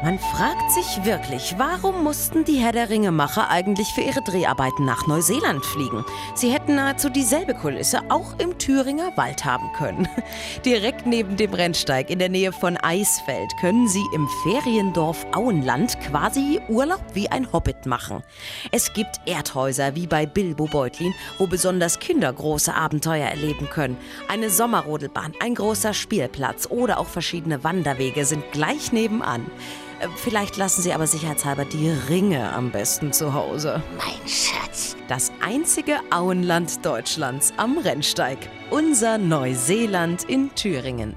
Man fragt sich wirklich, warum mussten die Herr der Ringe-Macher eigentlich für ihre Dreharbeiten nach Neuseeland fliegen? Sie hätten nahezu dieselbe Kulisse auch im Thüringer Wald haben können. Direkt neben dem Rennsteig in der Nähe von Eisfeld können Sie im Feriendorf Auenland quasi Urlaub wie ein Hobbit machen. Es gibt Erdhäuser wie bei Bilbo Beutlin, wo besonders Kinder große Abenteuer erleben können. Eine Sommerrodelbahn, ein großer Spielplatz oder auch verschiedene Wanderwege sind gleich nebenan. Äh, Vielleicht lassen Sie aber sicherheitshalber die Ringe am besten zu Hause. Mein Schatz. Das einzige Auenland Deutschlands am Rennsteig. Unser Neuseeland in Thüringen.